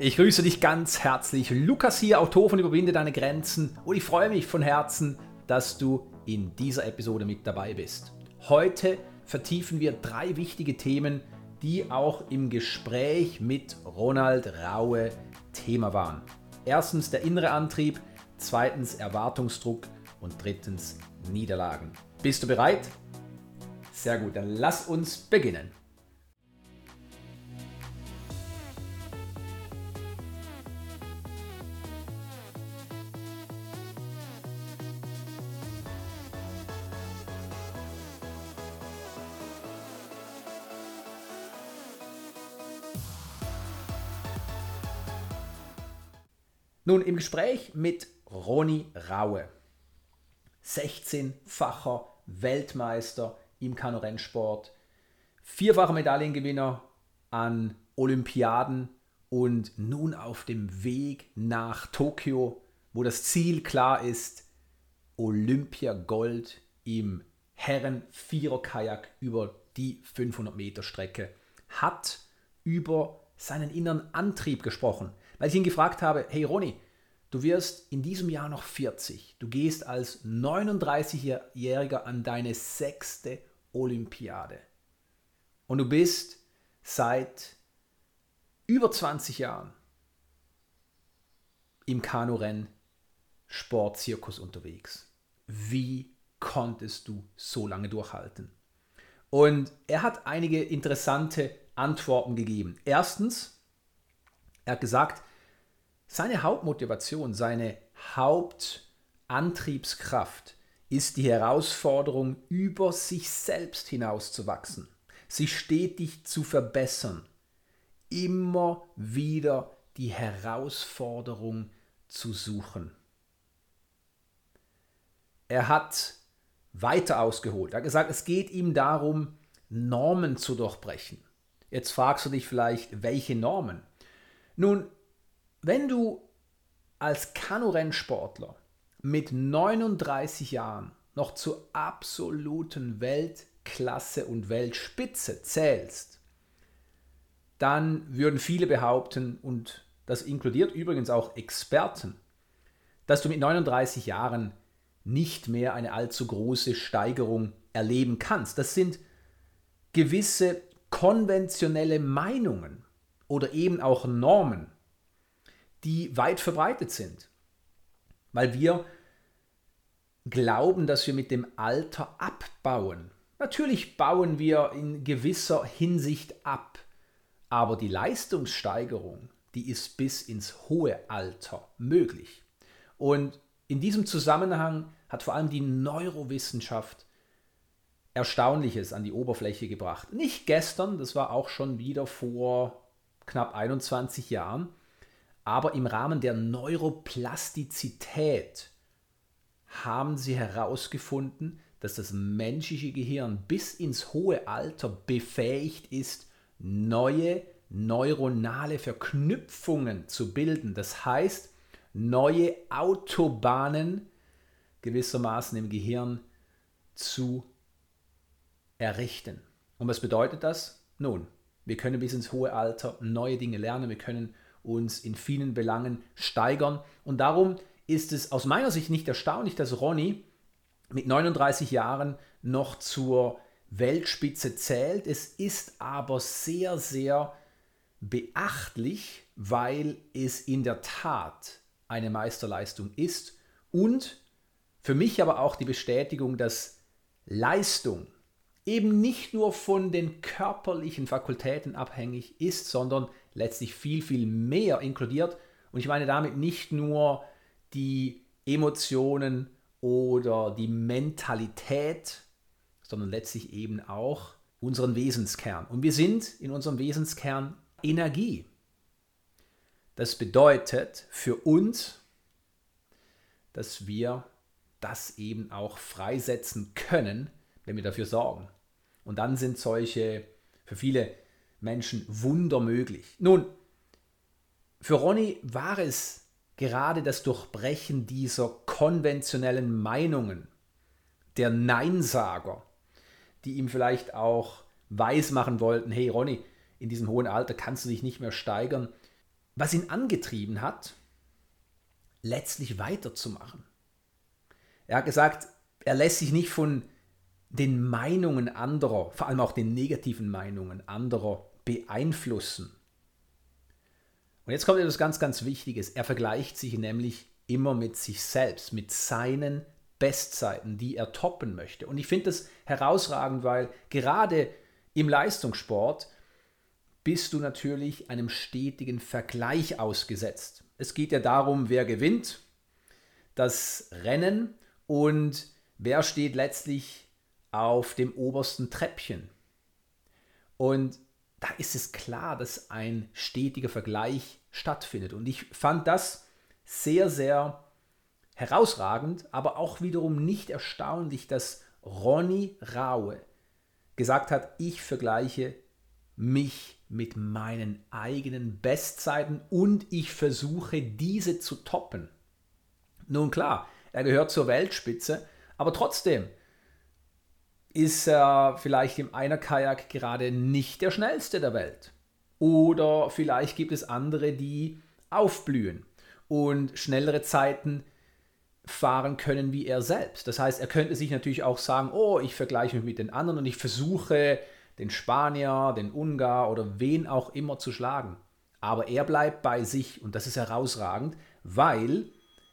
Ich grüße dich ganz herzlich. Lukas hier, Autor von Überwinde deine Grenzen. Und ich freue mich von Herzen, dass du in dieser Episode mit dabei bist. Heute vertiefen wir drei wichtige Themen, die auch im Gespräch mit Ronald Raue Thema waren. Erstens der innere Antrieb, zweitens Erwartungsdruck und drittens Niederlagen. Bist du bereit? Sehr gut, dann lass uns beginnen. Nun, im Gespräch mit Ronny Raue, 16-facher Weltmeister im Kanurennsport, vierfacher Medaillengewinner an Olympiaden und nun auf dem Weg nach Tokio, wo das Ziel klar ist, Olympia Gold im Herren-Vierer-Kajak über die 500 Meter Strecke, hat über seinen inneren Antrieb gesprochen. Weil ich ihn gefragt habe, hey Ronny, du wirst in diesem Jahr noch 40. Du gehst als 39-Jähriger an deine sechste Olympiade. Und du bist seit über 20 Jahren im Kanurennen Sportzirkus unterwegs. Wie konntest du so lange durchhalten? Und er hat einige interessante Antworten gegeben. Erstens, er hat gesagt, seine Hauptmotivation, seine Hauptantriebskraft ist die Herausforderung, über sich selbst hinauszuwachsen, sich stetig zu verbessern, immer wieder die Herausforderung zu suchen. Er hat weiter ausgeholt. Er hat gesagt, es geht ihm darum, Normen zu durchbrechen. Jetzt fragst du dich vielleicht, welche Normen? Nun, wenn du als Kanurennsportler mit 39 Jahren noch zur absoluten Weltklasse und Weltspitze zählst, dann würden viele behaupten, und das inkludiert übrigens auch Experten, dass du mit 39 Jahren nicht mehr eine allzu große Steigerung erleben kannst. Das sind gewisse konventionelle Meinungen oder eben auch Normen die weit verbreitet sind. Weil wir glauben, dass wir mit dem Alter abbauen. Natürlich bauen wir in gewisser Hinsicht ab, aber die Leistungssteigerung, die ist bis ins hohe Alter möglich. Und in diesem Zusammenhang hat vor allem die Neurowissenschaft Erstaunliches an die Oberfläche gebracht. Nicht gestern, das war auch schon wieder vor knapp 21 Jahren, aber im Rahmen der Neuroplastizität haben sie herausgefunden, dass das menschliche Gehirn bis ins hohe Alter befähigt ist, neue neuronale Verknüpfungen zu bilden. Das heißt, neue Autobahnen gewissermaßen im Gehirn zu errichten. Und was bedeutet das? Nun, wir können bis ins hohe Alter neue Dinge lernen, wir können uns in vielen Belangen steigern. Und darum ist es aus meiner Sicht nicht erstaunlich, dass Ronny mit 39 Jahren noch zur Weltspitze zählt. Es ist aber sehr, sehr beachtlich, weil es in der Tat eine Meisterleistung ist und für mich aber auch die Bestätigung, dass Leistung eben nicht nur von den körperlichen Fakultäten abhängig ist, sondern letztlich viel, viel mehr inkludiert. Und ich meine damit nicht nur die Emotionen oder die Mentalität, sondern letztlich eben auch unseren Wesenskern. Und wir sind in unserem Wesenskern Energie. Das bedeutet für uns, dass wir das eben auch freisetzen können, wenn wir dafür sorgen. Und dann sind solche für viele Menschen Wunder möglich. Nun, für Ronny war es gerade das Durchbrechen dieser konventionellen Meinungen, der Neinsager, die ihm vielleicht auch weismachen wollten, hey Ronny, in diesem hohen Alter kannst du dich nicht mehr steigern. was ihn angetrieben hat, letztlich weiterzumachen. Er hat gesagt, er lässt sich nicht von den Meinungen anderer, vor allem auch den negativen Meinungen anderer beeinflussen. Und jetzt kommt etwas ganz, ganz Wichtiges. Er vergleicht sich nämlich immer mit sich selbst, mit seinen Bestzeiten, die er toppen möchte. Und ich finde das herausragend, weil gerade im Leistungssport bist du natürlich einem stetigen Vergleich ausgesetzt. Es geht ja darum, wer gewinnt das Rennen und wer steht letztlich auf dem obersten Treppchen. Und da ist es klar, dass ein stetiger Vergleich stattfindet. Und ich fand das sehr, sehr herausragend, aber auch wiederum nicht erstaunlich, dass Ronny Raue gesagt hat, ich vergleiche mich mit meinen eigenen Bestzeiten und ich versuche diese zu toppen. Nun klar, er gehört zur Weltspitze, aber trotzdem ist er vielleicht im Einer-Kajak gerade nicht der schnellste der Welt. Oder vielleicht gibt es andere, die aufblühen und schnellere Zeiten fahren können wie er selbst. Das heißt, er könnte sich natürlich auch sagen, oh, ich vergleiche mich mit den anderen und ich versuche den Spanier, den Ungar oder wen auch immer zu schlagen. Aber er bleibt bei sich und das ist herausragend, weil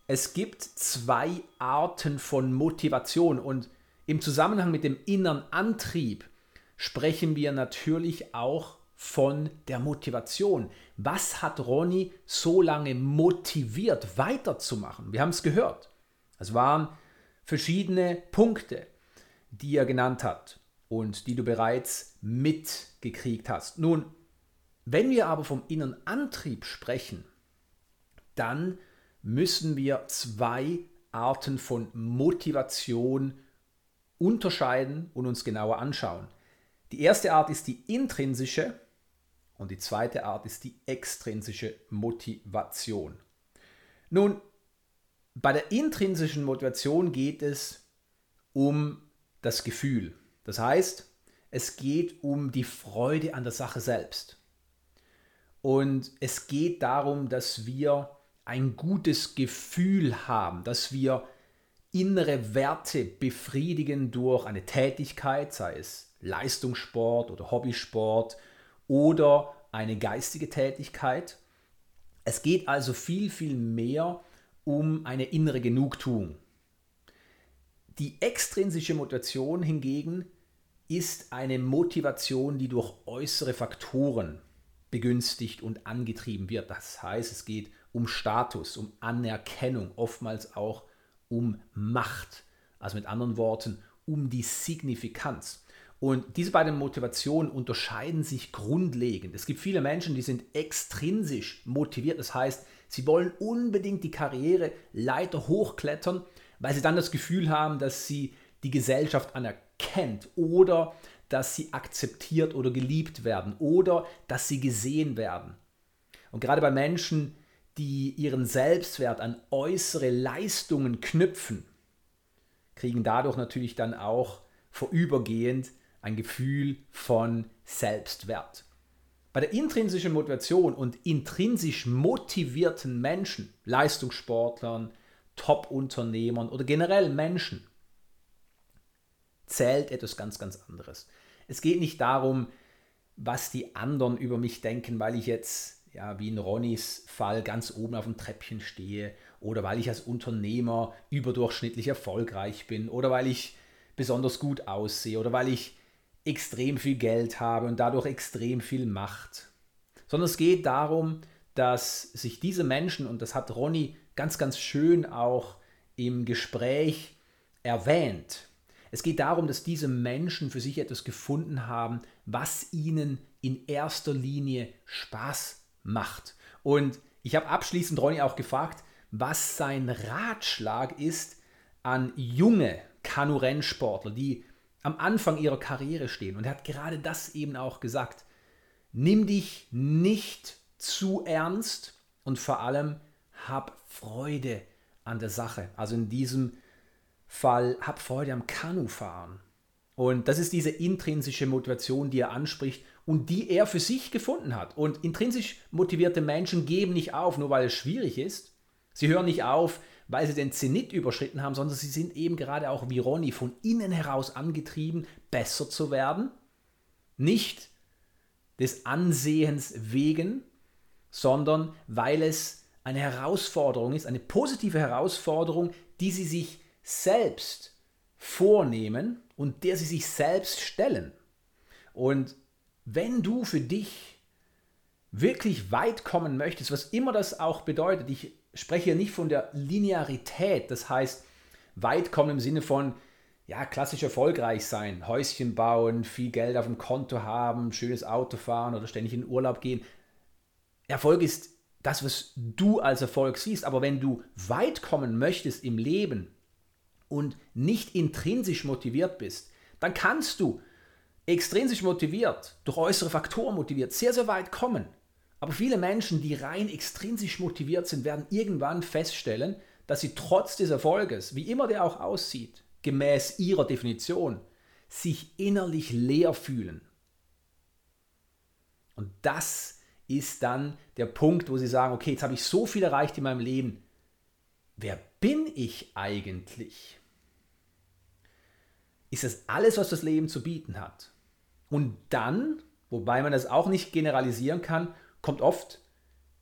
es gibt zwei Arten von Motivation und im Zusammenhang mit dem inneren Antrieb sprechen wir natürlich auch von der Motivation. Was hat Ronny so lange motiviert, weiterzumachen? Wir haben es gehört. Es waren verschiedene Punkte, die er genannt hat und die du bereits mitgekriegt hast. Nun, wenn wir aber vom inneren Antrieb sprechen, dann müssen wir zwei Arten von Motivation unterscheiden und uns genauer anschauen. Die erste Art ist die intrinsische und die zweite Art ist die extrinsische Motivation. Nun, bei der intrinsischen Motivation geht es um das Gefühl. Das heißt, es geht um die Freude an der Sache selbst. Und es geht darum, dass wir ein gutes Gefühl haben, dass wir innere Werte befriedigen durch eine Tätigkeit, sei es Leistungssport oder Hobbysport oder eine geistige Tätigkeit. Es geht also viel, viel mehr um eine innere Genugtuung. Die extrinsische Motivation hingegen ist eine Motivation, die durch äußere Faktoren begünstigt und angetrieben wird. Das heißt, es geht um Status, um Anerkennung, oftmals auch um Macht. Also mit anderen Worten, um die Signifikanz. Und diese beiden Motivationen unterscheiden sich grundlegend. Es gibt viele Menschen, die sind extrinsisch motiviert. Das heißt, sie wollen unbedingt die Karriere Leiter hochklettern, weil sie dann das Gefühl haben, dass sie die Gesellschaft anerkennt oder dass sie akzeptiert oder geliebt werden oder dass sie gesehen werden. Und gerade bei Menschen, die ihren Selbstwert an äußere Leistungen knüpfen, kriegen dadurch natürlich dann auch vorübergehend ein Gefühl von Selbstwert. Bei der intrinsischen Motivation und intrinsisch motivierten Menschen, Leistungssportlern, Top-Unternehmern oder generell Menschen, zählt etwas ganz, ganz anderes. Es geht nicht darum, was die anderen über mich denken, weil ich jetzt, ja, wie in Ronnys Fall, ganz oben auf dem Treppchen stehe oder weil ich als Unternehmer überdurchschnittlich erfolgreich bin oder weil ich besonders gut aussehe oder weil ich extrem viel Geld habe und dadurch extrem viel Macht. Sondern es geht darum, dass sich diese Menschen, und das hat Ronny ganz, ganz schön auch im Gespräch erwähnt, es geht darum, dass diese Menschen für sich etwas gefunden haben, was ihnen in erster Linie Spaß macht. Und ich habe abschließend Ronny auch gefragt, was sein Ratschlag ist an junge Kanu-Rennsportler, die am Anfang ihrer Karriere stehen. Und er hat gerade das eben auch gesagt. Nimm dich nicht zu ernst und vor allem hab Freude an der Sache. Also in diesem Fall hab Freude am Kanufahren. Und das ist diese intrinsische Motivation, die er anspricht und die er für sich gefunden hat. Und intrinsisch motivierte Menschen geben nicht auf, nur weil es schwierig ist. Sie hören nicht auf, weil sie den Zenit überschritten haben, sondern sie sind eben gerade auch wie Ronny von innen heraus angetrieben, besser zu werden. Nicht des Ansehens wegen, sondern weil es eine Herausforderung ist, eine positive Herausforderung, die sie sich selbst vornehmen und der sie sich selbst stellen. Und wenn du für dich wirklich weit kommen möchtest, was immer das auch bedeutet, ich spreche hier nicht von der Linearität, das heißt weit kommen im Sinne von ja, klassisch erfolgreich sein, Häuschen bauen, viel Geld auf dem Konto haben, schönes Auto fahren oder ständig in Urlaub gehen. Erfolg ist das, was du als Erfolg siehst, aber wenn du weit kommen möchtest im Leben und nicht intrinsisch motiviert bist, dann kannst du extrinsisch motiviert, durch äußere Faktoren motiviert, sehr, sehr weit kommen. Aber viele Menschen, die rein extrinsisch motiviert sind, werden irgendwann feststellen, dass sie trotz des Erfolges, wie immer der auch aussieht, gemäß ihrer Definition, sich innerlich leer fühlen. Und das ist dann der Punkt, wo sie sagen, okay, jetzt habe ich so viel erreicht in meinem Leben. Wer bin ich eigentlich? Ist das alles, was das Leben zu bieten hat? Und dann, wobei man das auch nicht generalisieren kann, kommt oft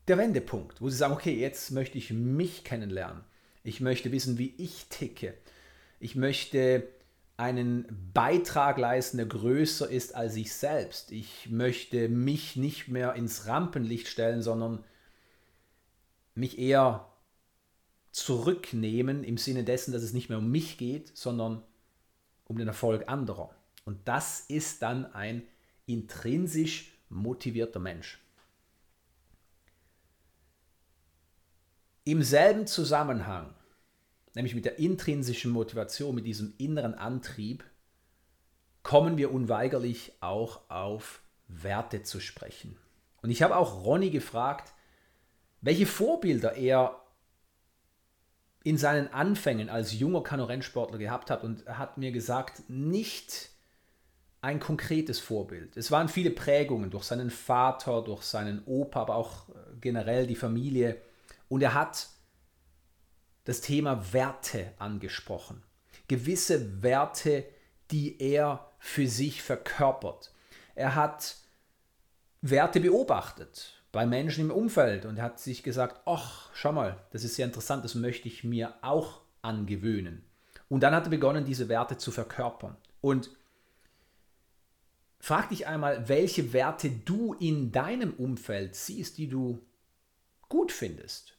der Wendepunkt, wo sie sagen, okay, jetzt möchte ich mich kennenlernen. Ich möchte wissen, wie ich ticke. Ich möchte einen Beitrag leisten, der größer ist als ich selbst. Ich möchte mich nicht mehr ins Rampenlicht stellen, sondern mich eher zurücknehmen im Sinne dessen, dass es nicht mehr um mich geht, sondern um den Erfolg anderer. Und das ist dann ein intrinsisch motivierter Mensch. Im selben Zusammenhang, nämlich mit der intrinsischen Motivation, mit diesem inneren Antrieb, kommen wir unweigerlich auch auf Werte zu sprechen. Und ich habe auch Ronny gefragt, welche Vorbilder er in seinen Anfängen als junger Kanu-Rennsportler gehabt hat und er hat mir gesagt, nicht ein konkretes Vorbild. Es waren viele Prägungen durch seinen Vater, durch seinen Opa, aber auch äh, generell die Familie. Und er hat das Thema Werte angesprochen. Gewisse Werte, die er für sich verkörpert. Er hat Werte beobachtet bei Menschen im Umfeld und hat sich gesagt, ach, schau mal, das ist sehr interessant, das möchte ich mir auch angewöhnen. Und dann hat er begonnen, diese Werte zu verkörpern. Und Frag dich einmal, welche Werte du in deinem Umfeld siehst, die du gut findest,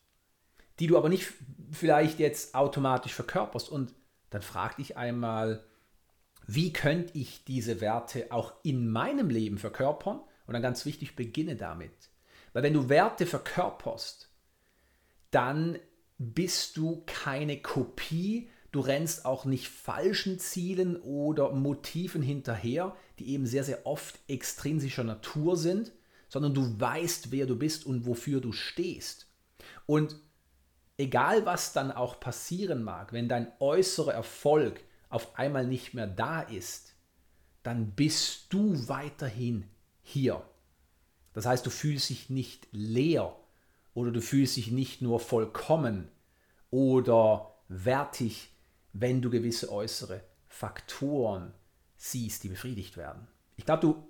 die du aber nicht vielleicht jetzt automatisch verkörperst. Und dann frag dich einmal, wie könnte ich diese Werte auch in meinem Leben verkörpern? Und dann ganz wichtig, beginne damit. Weil wenn du Werte verkörperst, dann bist du keine Kopie Du rennst auch nicht falschen Zielen oder Motiven hinterher, die eben sehr, sehr oft extrinsischer Natur sind, sondern du weißt, wer du bist und wofür du stehst. Und egal was dann auch passieren mag, wenn dein äußerer Erfolg auf einmal nicht mehr da ist, dann bist du weiterhin hier. Das heißt, du fühlst dich nicht leer oder du fühlst dich nicht nur vollkommen oder wertig wenn du gewisse äußere Faktoren siehst, die befriedigt werden. Ich glaube, du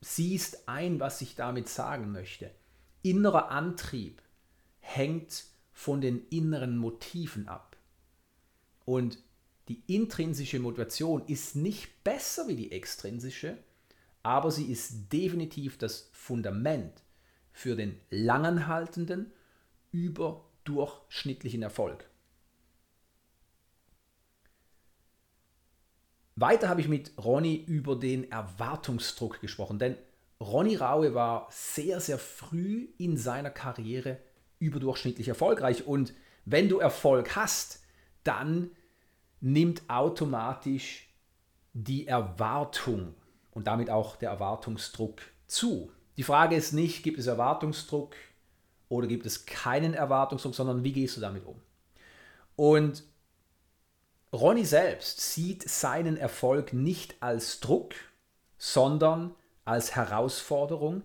siehst ein, was ich damit sagen möchte. Innerer Antrieb hängt von den inneren Motiven ab. Und die intrinsische Motivation ist nicht besser wie die extrinsische, aber sie ist definitiv das Fundament für den langanhaltenden, überdurchschnittlichen Erfolg. Weiter habe ich mit Ronny über den Erwartungsdruck gesprochen, denn Ronny Raue war sehr, sehr früh in seiner Karriere überdurchschnittlich erfolgreich und wenn du Erfolg hast, dann nimmt automatisch die Erwartung und damit auch der Erwartungsdruck zu. Die Frage ist nicht, gibt es Erwartungsdruck oder gibt es keinen Erwartungsdruck, sondern wie gehst du damit um? Und Ronny selbst sieht seinen Erfolg nicht als Druck, sondern als Herausforderung,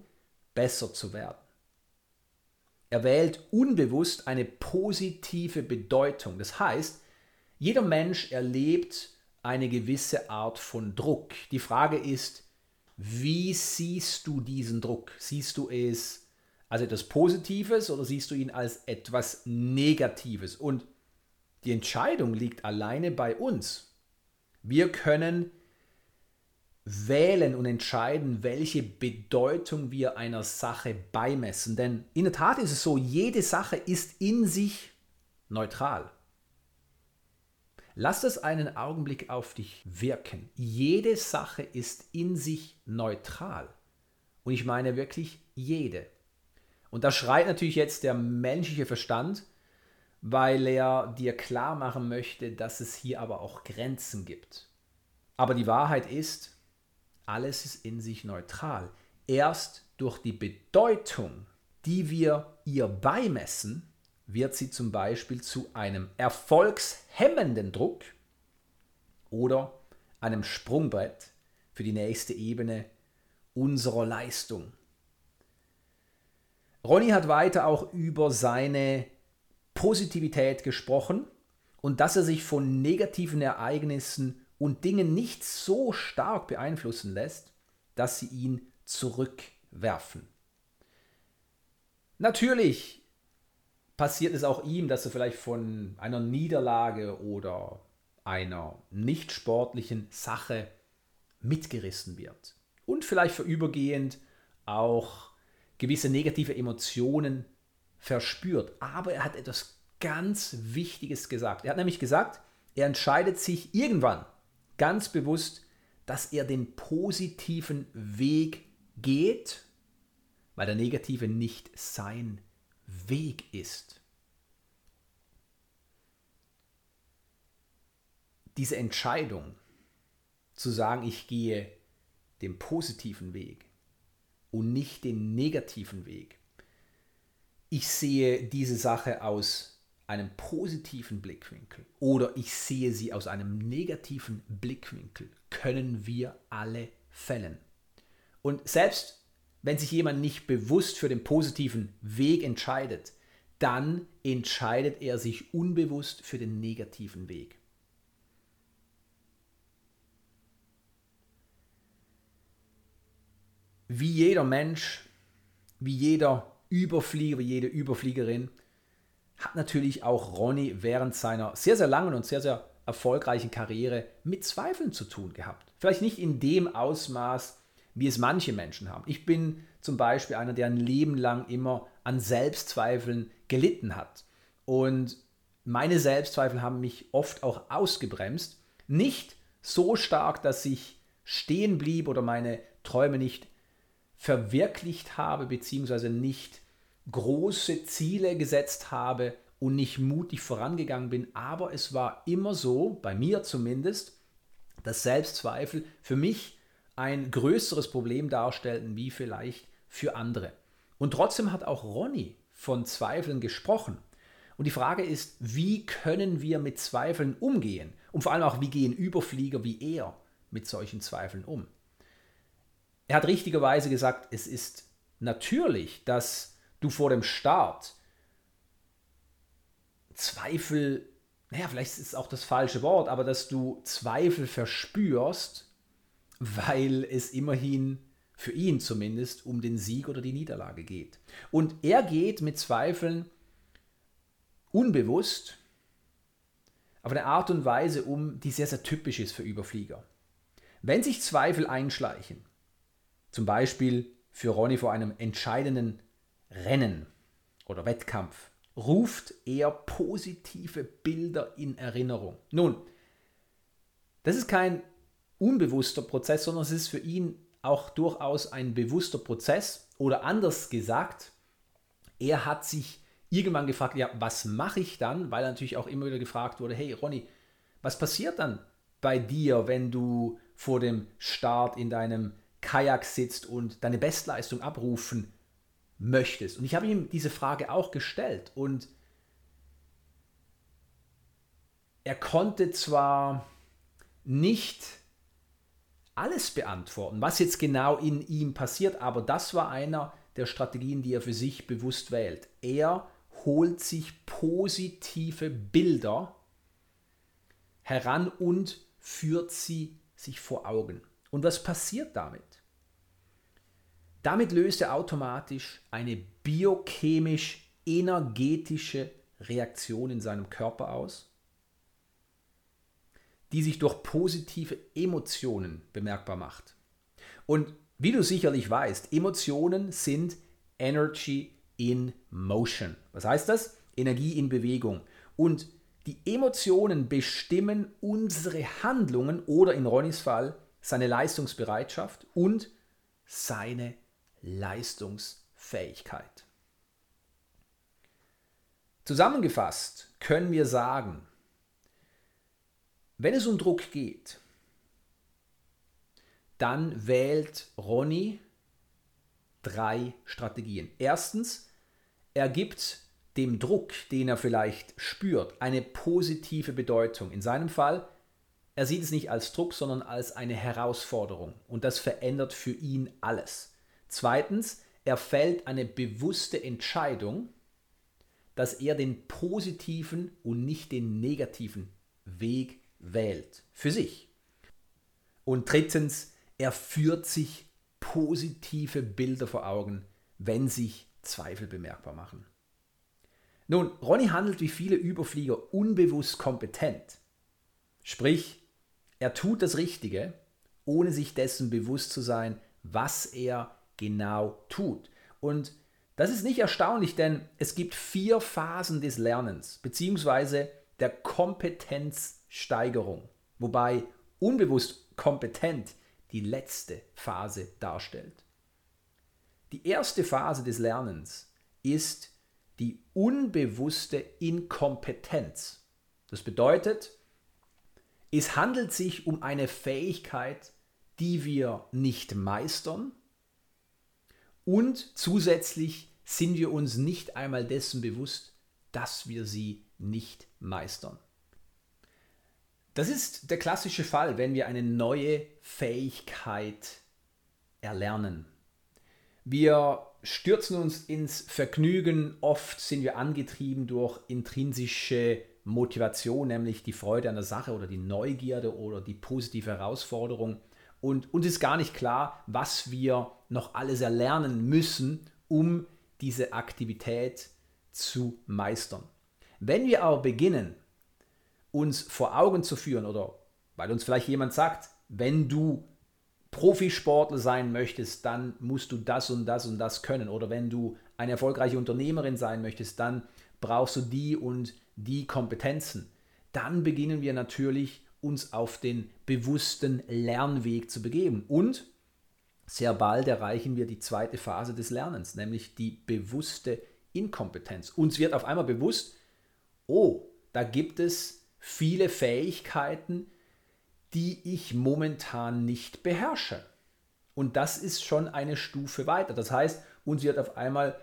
besser zu werden. Er wählt unbewusst eine positive Bedeutung. Das heißt, jeder Mensch erlebt eine gewisse Art von Druck. Die Frage ist, wie siehst du diesen Druck? Siehst du es als etwas Positives oder siehst du ihn als etwas Negatives? Und die Entscheidung liegt alleine bei uns. Wir können wählen und entscheiden, welche Bedeutung wir einer Sache beimessen. Denn in der Tat ist es so, jede Sache ist in sich neutral. Lass das einen Augenblick auf dich wirken. Jede Sache ist in sich neutral. Und ich meine wirklich jede. Und da schreit natürlich jetzt der menschliche Verstand, weil er dir klar machen möchte, dass es hier aber auch Grenzen gibt. Aber die Wahrheit ist, alles ist in sich neutral. Erst durch die Bedeutung, die wir ihr beimessen, wird sie zum Beispiel zu einem erfolgshemmenden Druck oder einem Sprungbrett für die nächste Ebene unserer Leistung. Ronny hat weiter auch über seine Positivität gesprochen und dass er sich von negativen Ereignissen und Dingen nicht so stark beeinflussen lässt, dass sie ihn zurückwerfen. Natürlich passiert es auch ihm, dass er vielleicht von einer Niederlage oder einer nicht sportlichen Sache mitgerissen wird und vielleicht vorübergehend auch gewisse negative Emotionen verspürt. Aber er hat etwas ganz Wichtiges gesagt. Er hat nämlich gesagt, er entscheidet sich irgendwann ganz bewusst, dass er den positiven Weg geht, weil der negative nicht sein Weg ist. Diese Entscheidung zu sagen, ich gehe den positiven Weg und nicht den negativen Weg. Ich sehe diese Sache aus einem positiven Blickwinkel oder ich sehe sie aus einem negativen Blickwinkel, können wir alle fällen. Und selbst wenn sich jemand nicht bewusst für den positiven Weg entscheidet, dann entscheidet er sich unbewusst für den negativen Weg. Wie jeder Mensch, wie jeder Überflieger, jede Überfliegerin hat natürlich auch Ronny während seiner sehr, sehr langen und sehr, sehr erfolgreichen Karriere mit Zweifeln zu tun gehabt. Vielleicht nicht in dem Ausmaß, wie es manche Menschen haben. Ich bin zum Beispiel einer, der ein Leben lang immer an Selbstzweifeln gelitten hat. Und meine Selbstzweifel haben mich oft auch ausgebremst. Nicht so stark, dass ich stehen blieb oder meine Träume nicht verwirklicht habe, beziehungsweise nicht große Ziele gesetzt habe und nicht mutig vorangegangen bin. Aber es war immer so, bei mir zumindest, dass Selbstzweifel für mich ein größeres Problem darstellten wie vielleicht für andere. Und trotzdem hat auch Ronny von Zweifeln gesprochen. Und die Frage ist, wie können wir mit Zweifeln umgehen? Und vor allem auch, wie gehen Überflieger wie er mit solchen Zweifeln um? Er hat richtigerweise gesagt, es ist natürlich, dass du vor dem Start Zweifel, naja, vielleicht ist es auch das falsche Wort, aber dass du Zweifel verspürst, weil es immerhin für ihn zumindest um den Sieg oder die Niederlage geht. Und er geht mit Zweifeln unbewusst auf eine Art und Weise um, die sehr, sehr typisch ist für Überflieger. Wenn sich Zweifel einschleichen, zum Beispiel für Ronny vor einem entscheidenden Rennen oder Wettkampf ruft er positive Bilder in Erinnerung. Nun, das ist kein unbewusster Prozess, sondern es ist für ihn auch durchaus ein bewusster Prozess oder anders gesagt, er hat sich irgendwann gefragt, ja, was mache ich dann? Weil natürlich auch immer wieder gefragt wurde, hey Ronny, was passiert dann bei dir, wenn du vor dem Start in deinem Kajak sitzt und deine Bestleistung abrufen möchtest? Und ich habe ihm diese Frage auch gestellt und er konnte zwar nicht alles beantworten, was jetzt genau in ihm passiert, aber das war einer der Strategien, die er für sich bewusst wählt. Er holt sich positive Bilder heran und führt sie sich vor Augen. Und was passiert damit? Damit löst er automatisch eine biochemisch-energetische Reaktion in seinem Körper aus, die sich durch positive Emotionen bemerkbar macht. Und wie du sicherlich weißt, Emotionen sind Energy in Motion. Was heißt das? Energie in Bewegung. Und die Emotionen bestimmen unsere Handlungen oder in Ronnys Fall seine Leistungsbereitschaft und seine Leistungsfähigkeit. Zusammengefasst können wir sagen, wenn es um Druck geht, dann wählt Ronny drei Strategien. Erstens, er gibt dem Druck, den er vielleicht spürt, eine positive Bedeutung. In seinem Fall, er sieht es nicht als Druck, sondern als eine Herausforderung. Und das verändert für ihn alles. Zweitens, er fällt eine bewusste Entscheidung, dass er den positiven und nicht den negativen Weg wählt. Für sich. Und drittens, er führt sich positive Bilder vor Augen, wenn sich Zweifel bemerkbar machen. Nun, Ronny handelt wie viele Überflieger unbewusst kompetent. Sprich, er tut das Richtige, ohne sich dessen bewusst zu sein, was er genau tut. Und das ist nicht erstaunlich, denn es gibt vier Phasen des Lernens bzw. der Kompetenzsteigerung, wobei unbewusst kompetent die letzte Phase darstellt. Die erste Phase des Lernens ist die unbewusste Inkompetenz. Das bedeutet, es handelt sich um eine Fähigkeit, die wir nicht meistern und zusätzlich sind wir uns nicht einmal dessen bewusst, dass wir sie nicht meistern. Das ist der klassische Fall, wenn wir eine neue Fähigkeit erlernen. Wir stürzen uns ins Vergnügen. Oft sind wir angetrieben durch intrinsische Motivation, nämlich die Freude an der Sache oder die Neugierde oder die positive Herausforderung. Und uns ist gar nicht klar, was wir noch alles erlernen müssen, um diese Aktivität zu meistern. Wenn wir aber beginnen, uns vor Augen zu führen oder weil uns vielleicht jemand sagt, wenn du Profisportler sein möchtest, dann musst du das und das und das können. Oder wenn du eine erfolgreiche Unternehmerin sein möchtest, dann brauchst du die und die Kompetenzen. Dann beginnen wir natürlich uns auf den bewussten Lernweg zu begeben. Und sehr bald erreichen wir die zweite Phase des Lernens, nämlich die bewusste Inkompetenz. Uns wird auf einmal bewusst, oh, da gibt es viele Fähigkeiten, die ich momentan nicht beherrsche. Und das ist schon eine Stufe weiter. Das heißt, uns wird auf einmal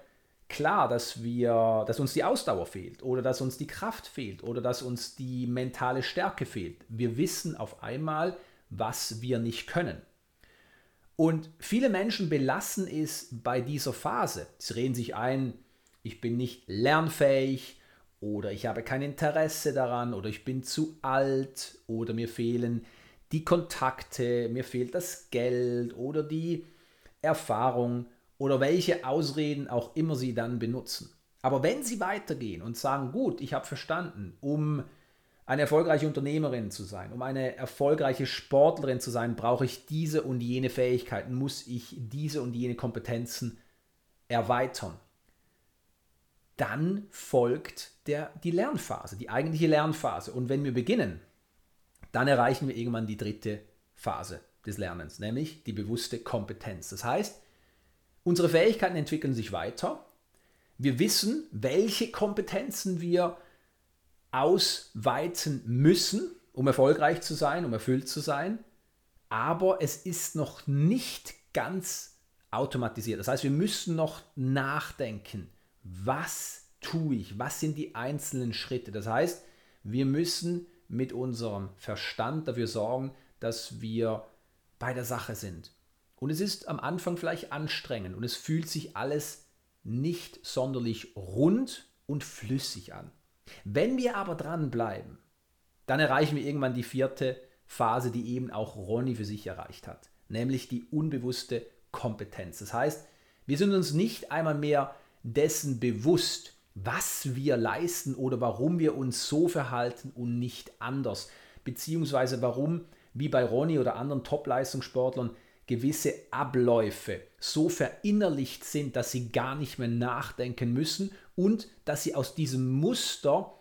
klar, dass wir, dass uns die Ausdauer fehlt oder dass uns die Kraft fehlt oder dass uns die mentale Stärke fehlt. Wir wissen auf einmal, was wir nicht können. Und viele Menschen belassen es bei dieser Phase. Sie reden sich ein, ich bin nicht lernfähig oder ich habe kein Interesse daran oder ich bin zu alt oder mir fehlen die Kontakte, mir fehlt das Geld oder die Erfahrung oder welche Ausreden auch immer sie dann benutzen. Aber wenn sie weitergehen und sagen, gut, ich habe verstanden, um eine erfolgreiche Unternehmerin zu sein, um eine erfolgreiche Sportlerin zu sein, brauche ich diese und jene Fähigkeiten, muss ich diese und jene Kompetenzen erweitern. Dann folgt der, die Lernphase, die eigentliche Lernphase. Und wenn wir beginnen, dann erreichen wir irgendwann die dritte Phase des Lernens, nämlich die bewusste Kompetenz. Das heißt, unsere Fähigkeiten entwickeln sich weiter. Wir wissen, welche Kompetenzen wir ausweiten müssen, um erfolgreich zu sein, um erfüllt zu sein. Aber es ist noch nicht ganz automatisiert. Das heißt, wir müssen noch nachdenken, was tue ich, was sind die einzelnen Schritte. Das heißt, wir müssen mit unserem Verstand dafür sorgen, dass wir bei der Sache sind. Und es ist am Anfang vielleicht anstrengend und es fühlt sich alles nicht sonderlich rund und flüssig an. Wenn wir aber dranbleiben, dann erreichen wir irgendwann die vierte Phase, die eben auch Ronny für sich erreicht hat, nämlich die unbewusste Kompetenz. Das heißt, wir sind uns nicht einmal mehr dessen bewusst, was wir leisten oder warum wir uns so verhalten und nicht anders, beziehungsweise warum, wie bei Ronny oder anderen Top-Leistungssportlern, gewisse Abläufe so verinnerlicht sind, dass sie gar nicht mehr nachdenken müssen und dass sie aus diesem Muster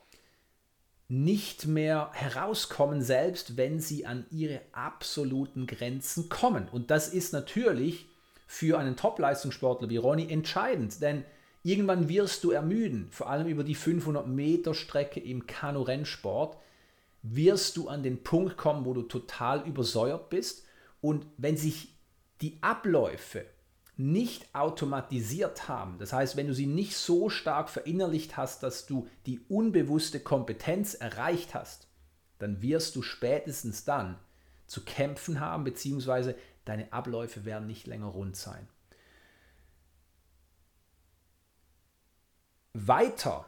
nicht mehr herauskommen, selbst wenn sie an ihre absoluten Grenzen kommen. Und das ist natürlich für einen Top-Leistungssportler wie Ronny entscheidend, denn irgendwann wirst du ermüden, vor allem über die 500 Meter Strecke im Kanu-Rennsport, wirst du an den Punkt kommen, wo du total übersäuert bist und wenn sich die Abläufe nicht automatisiert haben, das heißt, wenn du sie nicht so stark verinnerlicht hast, dass du die unbewusste Kompetenz erreicht hast, dann wirst du spätestens dann zu kämpfen haben, beziehungsweise deine Abläufe werden nicht länger rund sein. Weiter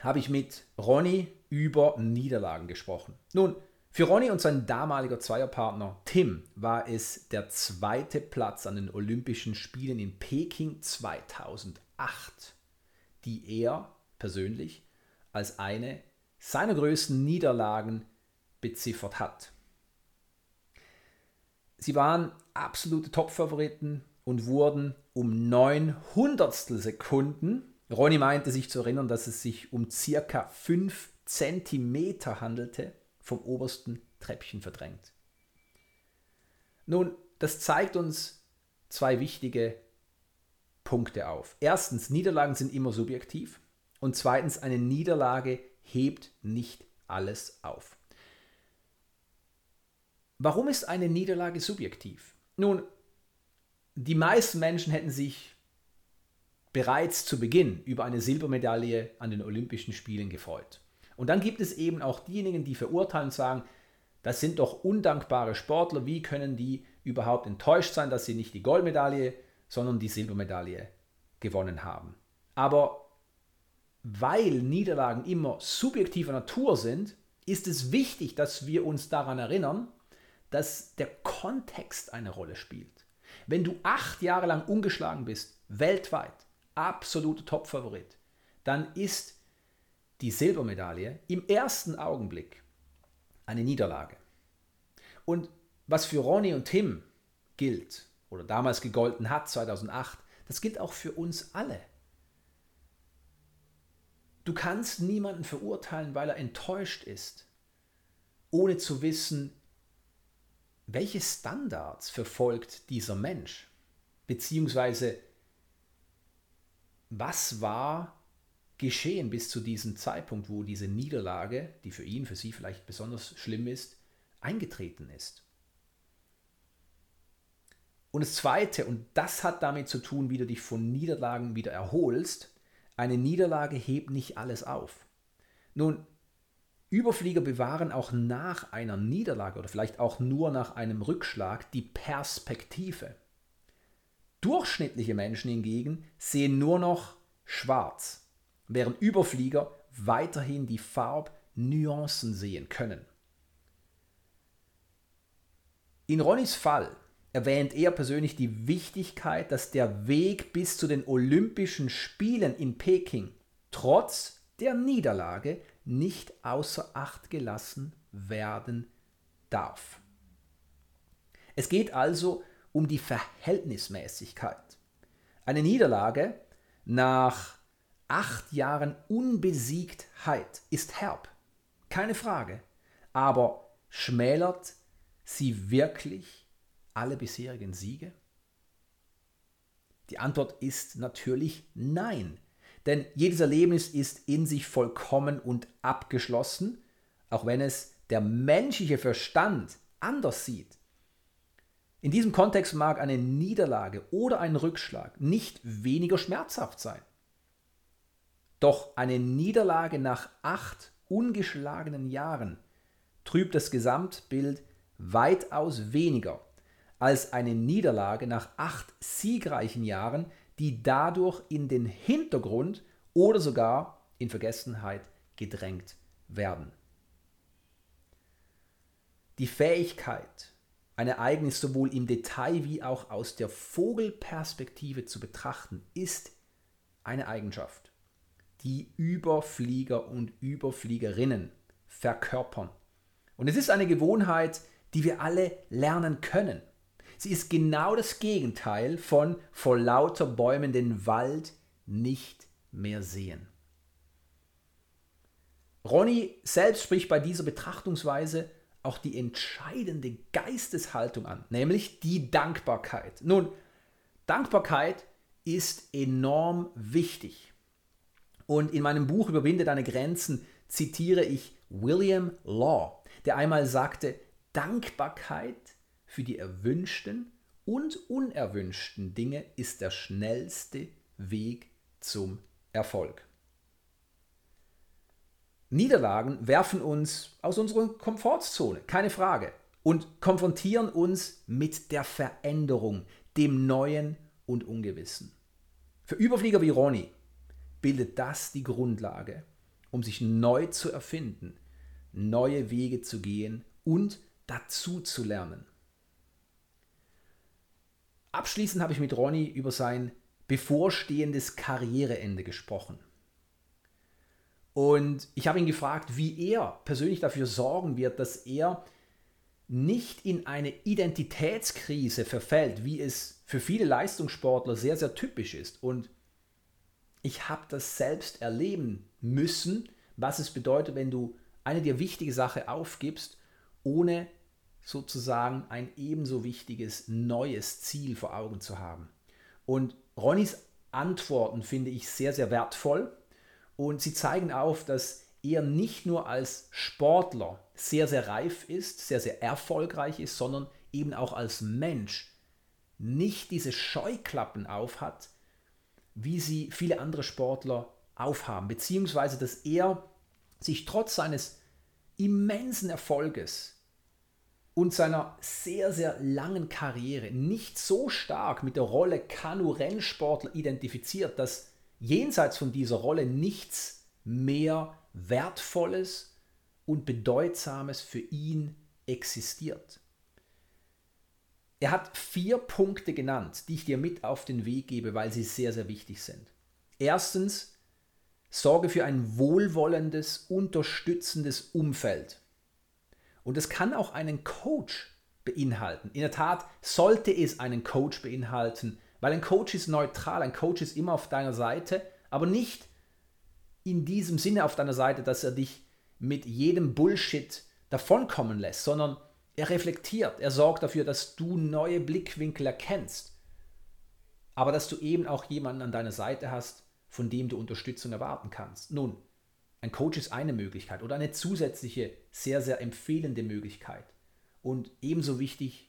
habe ich mit Ronny über Niederlagen gesprochen. Nun, für Ronny und sein damaliger Zweierpartner Tim war es der zweite Platz an den Olympischen Spielen in Peking 2008, die er persönlich als eine seiner größten Niederlagen beziffert hat. Sie waren absolute Top-Favoriten und wurden um 900 Sekunden, Ronny meinte sich zu erinnern, dass es sich um circa 5 Zentimeter handelte, vom obersten Treppchen verdrängt. Nun, das zeigt uns zwei wichtige Punkte auf. Erstens, Niederlagen sind immer subjektiv. Und zweitens, eine Niederlage hebt nicht alles auf. Warum ist eine Niederlage subjektiv? Nun, die meisten Menschen hätten sich bereits zu Beginn über eine Silbermedaille an den Olympischen Spielen gefreut. Und dann gibt es eben auch diejenigen, die verurteilen und sagen, das sind doch undankbare Sportler, wie können die überhaupt enttäuscht sein, dass sie nicht die Goldmedaille, sondern die Silbermedaille gewonnen haben. Aber weil Niederlagen immer subjektiver Natur sind, ist es wichtig, dass wir uns daran erinnern, dass der Kontext eine Rolle spielt. Wenn du acht Jahre lang ungeschlagen bist, weltweit, absoluter Topfavorit, dann ist die Silbermedaille im ersten Augenblick eine Niederlage. Und was für Ronny und Tim gilt oder damals gegolten hat, 2008, das gilt auch für uns alle. Du kannst niemanden verurteilen, weil er enttäuscht ist, ohne zu wissen, welche Standards verfolgt dieser Mensch, beziehungsweise was war geschehen bis zu diesem Zeitpunkt, wo diese Niederlage, die für ihn, für sie vielleicht besonders schlimm ist, eingetreten ist. Und das Zweite, und das hat damit zu tun, wie du dich von Niederlagen wieder erholst, eine Niederlage hebt nicht alles auf. Nun, Überflieger bewahren auch nach einer Niederlage oder vielleicht auch nur nach einem Rückschlag die Perspektive. Durchschnittliche Menschen hingegen sehen nur noch schwarz während Überflieger weiterhin die Farbnuancen sehen können. In Ronnys Fall erwähnt er persönlich die Wichtigkeit, dass der Weg bis zu den Olympischen Spielen in Peking trotz der Niederlage nicht außer Acht gelassen werden darf. Es geht also um die Verhältnismäßigkeit. Eine Niederlage nach acht Jahren Unbesiegtheit ist herb, keine Frage, aber schmälert sie wirklich alle bisherigen Siege? Die Antwort ist natürlich nein, denn jedes Erlebnis ist in sich vollkommen und abgeschlossen, auch wenn es der menschliche Verstand anders sieht. In diesem Kontext mag eine Niederlage oder ein Rückschlag nicht weniger schmerzhaft sein. Doch eine Niederlage nach acht ungeschlagenen Jahren trübt das Gesamtbild weitaus weniger als eine Niederlage nach acht siegreichen Jahren, die dadurch in den Hintergrund oder sogar in Vergessenheit gedrängt werden. Die Fähigkeit, ein Ereignis sowohl im Detail wie auch aus der Vogelperspektive zu betrachten, ist eine Eigenschaft, die Überflieger und Überfliegerinnen verkörpern. Und es ist eine Gewohnheit, die wir alle lernen können. Sie ist genau das Gegenteil von vor lauter Bäumen den Wald nicht mehr sehen. Ronny selbst spricht bei dieser Betrachtungsweise auch die entscheidende Geisteshaltung an, nämlich die Dankbarkeit. Nun, Dankbarkeit ist enorm wichtig. Und in meinem Buch Überwinde deine Grenzen zitiere ich William Law, der einmal sagte, Dankbarkeit für die erwünschten und unerwünschten Dinge ist der schnellste Weg zum Erfolg. Niederlagen werfen uns aus unserer Komfortzone, keine Frage, und konfrontieren uns mit der Veränderung, dem Neuen und Ungewissen. Für Überflieger wie Ronny bildet das die Grundlage, um sich neu zu erfinden, neue Wege zu gehen und dazu zu lernen. Abschließend habe ich mit Ronny über sein bevorstehendes Karriereende gesprochen. Und ich habe ihn gefragt, wie er persönlich dafür sorgen wird, dass er nicht in eine Identitätskrise verfällt, wie es für viele Leistungssportler sehr, sehr typisch ist. Und ich habe das selbst erleben müssen, was es bedeutet, wenn du eine dir wichtige Sache aufgibst, ohne sozusagen ein ebenso wichtiges neues Ziel vor Augen zu haben. Und Ronnys Antworten finde ich sehr, sehr wertvoll und sie zeigen auf, dass er nicht nur als Sportler sehr, sehr reif ist, sehr, sehr erfolgreich ist, sondern eben auch als Mensch nicht diese Scheuklappen aufhat, wie sie viele andere Sportler aufhaben, beziehungsweise dass er sich trotz seines immensen Erfolges und seiner sehr, sehr langen Karriere nicht so stark mit der Rolle Kanu-Rennsportler identifiziert, dass jenseits von dieser Rolle nichts mehr Wertvolles und Bedeutsames für ihn existiert. Er hat vier Punkte genannt, die ich dir mit auf den Weg gebe, weil sie sehr, sehr wichtig sind. Erstens, sorge für ein wohlwollendes, unterstützendes Umfeld. Und es kann auch einen Coach beinhalten. In der Tat sollte es einen Coach beinhalten, weil ein Coach ist neutral, ein Coach ist immer auf deiner Seite, aber nicht in diesem Sinne auf deiner Seite, dass er dich mit jedem Bullshit davonkommen lässt, sondern er reflektiert, er sorgt dafür, dass du neue Blickwinkel erkennst, aber dass du eben auch jemanden an deiner Seite hast, von dem du Unterstützung erwarten kannst. Nun, ein Coach ist eine Möglichkeit oder eine zusätzliche, sehr, sehr empfehlende Möglichkeit. Und ebenso wichtig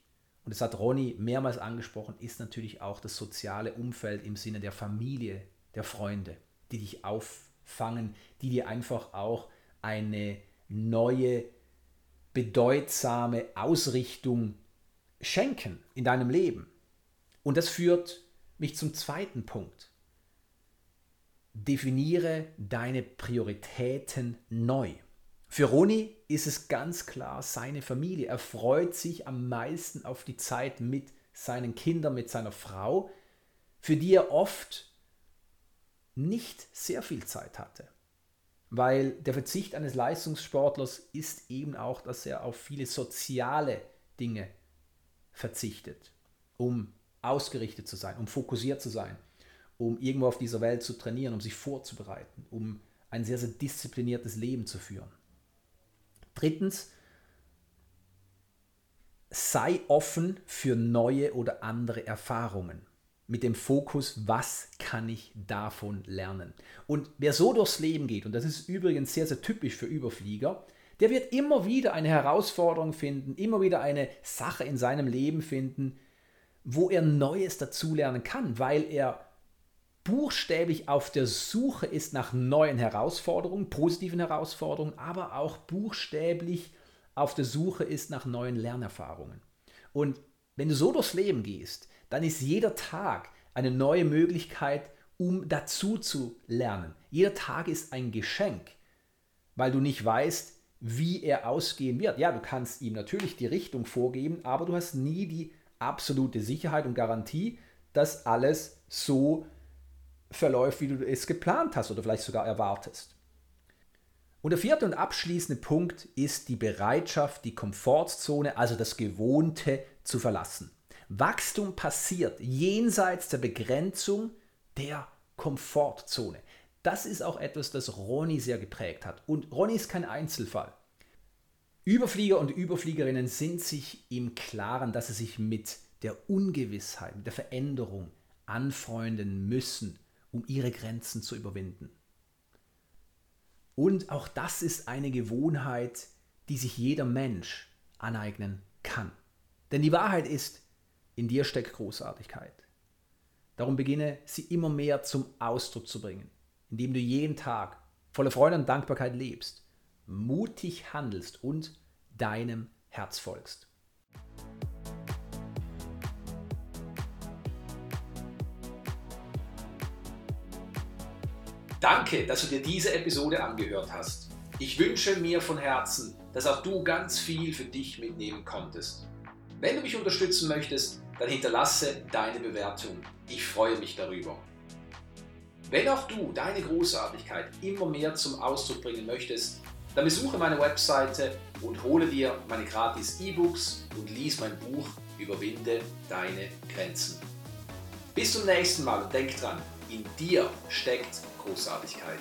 und das hat Ronny mehrmals angesprochen, ist natürlich auch das soziale Umfeld im Sinne der Familie, der Freunde, die dich auffangen, die dir einfach auch eine neue, bedeutsame Ausrichtung schenken in deinem Leben. Und das führt mich zum zweiten Punkt. Definiere deine Prioritäten neu. Für Roni ist es ganz klar seine Familie. Er freut sich am meisten auf die Zeit mit seinen Kindern, mit seiner Frau, für die er oft nicht sehr viel Zeit hatte. Weil der Verzicht eines Leistungssportlers ist eben auch, dass er auf viele soziale Dinge verzichtet, um ausgerichtet zu sein, um fokussiert zu sein, um irgendwo auf dieser Welt zu trainieren, um sich vorzubereiten, um ein sehr, sehr diszipliniertes Leben zu führen. Drittens, sei offen für neue oder andere Erfahrungen. Mit dem Fokus, was kann ich davon lernen? Und wer so durchs Leben geht, und das ist übrigens sehr, sehr typisch für Überflieger, der wird immer wieder eine Herausforderung finden, immer wieder eine Sache in seinem Leben finden, wo er Neues dazulernen kann, weil er buchstäblich auf der Suche ist nach neuen Herausforderungen, positiven Herausforderungen, aber auch buchstäblich auf der Suche ist nach neuen Lernerfahrungen. Und wenn du so durchs Leben gehst, dann ist jeder Tag eine neue Möglichkeit, um dazu zu lernen. Jeder Tag ist ein Geschenk, weil du nicht weißt, wie er ausgehen wird. Ja, du kannst ihm natürlich die Richtung vorgeben, aber du hast nie die absolute Sicherheit und Garantie, dass alles so verläuft, wie du es geplant hast oder vielleicht sogar erwartest. Und der vierte und abschließende Punkt ist die Bereitschaft, die Komfortzone, also das Gewohnte, zu verlassen. Wachstum passiert jenseits der Begrenzung der Komfortzone. Das ist auch etwas, das Ronny sehr geprägt hat. Und Ronny ist kein Einzelfall. Überflieger und Überfliegerinnen sind sich im Klaren, dass sie sich mit der Ungewissheit, mit der Veränderung anfreunden müssen, um ihre Grenzen zu überwinden. Und auch das ist eine Gewohnheit, die sich jeder Mensch aneignen kann. Denn die Wahrheit ist, in dir steckt Großartigkeit. Darum beginne sie immer mehr zum Ausdruck zu bringen, indem du jeden Tag voller Freude und Dankbarkeit lebst, mutig handelst und deinem Herz folgst. Danke, dass du dir diese Episode angehört hast. Ich wünsche mir von Herzen, dass auch du ganz viel für dich mitnehmen konntest. Wenn du mich unterstützen möchtest, dann hinterlasse deine Bewertung. Ich freue mich darüber. Wenn auch du deine Großartigkeit immer mehr zum Ausdruck bringen möchtest, dann besuche meine Webseite und hole dir meine gratis E-Books und lies mein Buch Überwinde deine Grenzen. Bis zum nächsten Mal und denk dran, in dir steckt Großartigkeit.